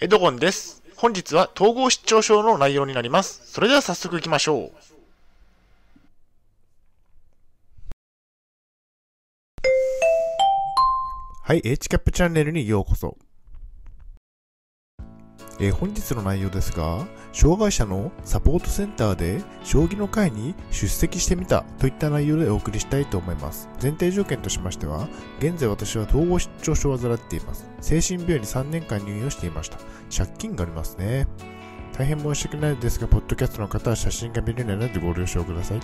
エドゴンです。本日は統合失調症の内容になります。それでは早速行きましょう。はい、H キャップチャンネルにようこそ。えー本日の内容ですが、障害者のサポートセンターで将棋の会に出席してみたといった内容でお送りしたいと思います。前提条件としましては、現在私は統合失調症を患っています。精神病院に3年間入院をしていました。借金がありますね。大変申し訳ないですが、ポッドキャストの方は写真が見れないのでご了承ください。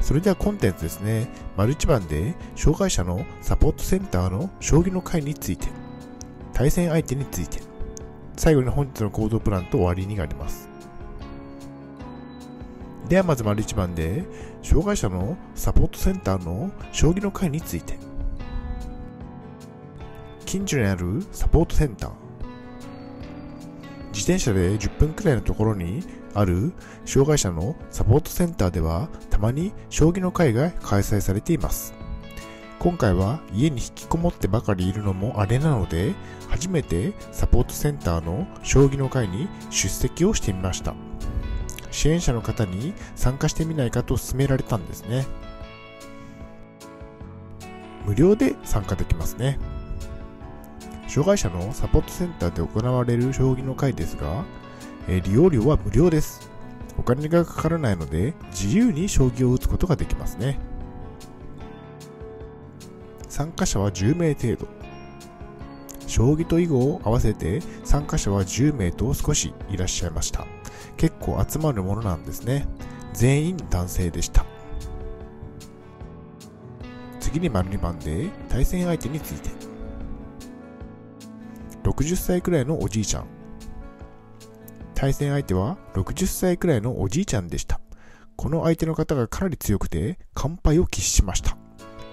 それではコンテンツですね。丸一番で、障害者のサポートセンターの将棋の会について、対戦相手について、最後に本日の行動プランと終わりになります。ではまず丸一番で、障害者のサポートセンターの将棋の会について、近所にあるサポートセンター、自転車で10分くらいのところにある障害者のサポートセンターではたまに将棋の会が開催されています。今回は家に引きこもってばかりいるのもあれなので、初めてサポートセンターの将棋の会に出席をしてみました。支援者の方に参加してみないかと勧められたんですね。無料で参加できますね。障害者のサポートセンターで行われる将棋の会ですが、え利用料は無料です。お金がかからないので、自由に将棋を打つことができますね。参加者は10名程度。将棋と囲碁を合わせて参加者は10名と少しいらっしゃいました。結構集まるものなんですね。全員男性でした。次に丸2番で対戦相手について。60歳くらいのおじいちゃん。対戦相手は60歳くらいのおじいちゃんでした。この相手の方がかなり強くて、完敗を喫しました。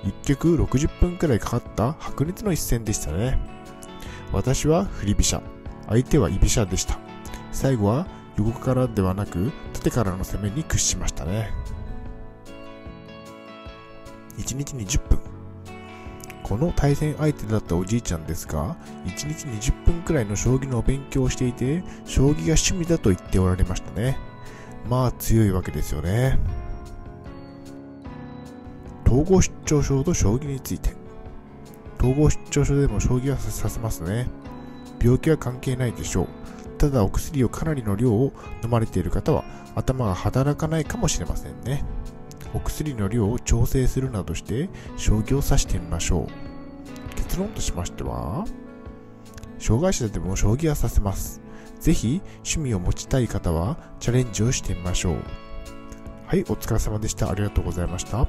一局60分くらいかかった白熱の一戦でしたね。私は振り飛車。相手は居飛車でした。最後は横からではなく縦からの攻めに屈しましたね。1日に10分。この対戦相手だったおじいちゃんですが、1日に10分くらいの将棋のお勉強をしていて、将棋が趣味だと言っておられましたね。まあ強いわけですよね。統合失調症と将棋について。統合失調症でも将棋はさせますね。病気は関係ないでしょう。ただお薬をかなりの量を飲まれている方は頭が働かないかもしれませんね。お薬の量を調整するなどして将棋を指してみましょう。結論としましては、障害者でも将棋はさせます。ぜひ趣味を持ちたい方はチャレンジをしてみましょう。はい、お疲れ様でした。ありがとうございました。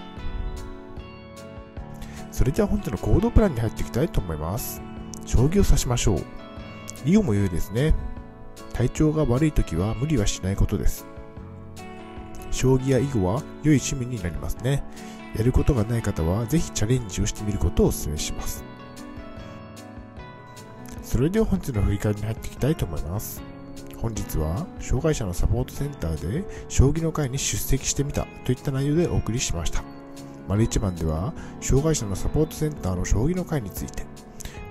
それでは本日の行動プランに入っていきたいと思います。将棋を指しましょう。囲碁も良いですね。体調が悪い時は無理はしないことです。将棋や囲碁は良い趣味になりますね。やることがない方はぜひチャレンジをしてみることをお勧めします。それでは本日の振り返りに入っていきたいと思います。本日は障害者のサポートセンターで将棋の会に出席してみたといった内容でお送りしました。丸一番では障害者のサポートセンターの将棋の会について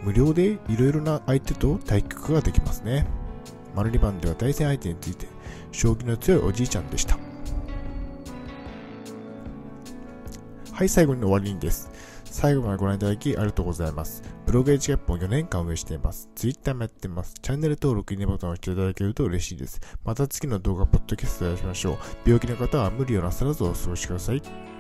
無料でいろいろな相手と対局ができますね。丸二番では対戦相手について将棋の強いおじいちゃんでした。はい、最後に終わりにです。最後までご覧いただきありがとうございます。ブログ H キャップを4年間運営しています。Twitter もやってます。チャンネル登録、いいねボタンを押していただけると嬉しいです。また次の動画、ポッドキャストでお会いしましょう。病気の方は無理をなさらずお過ごしください。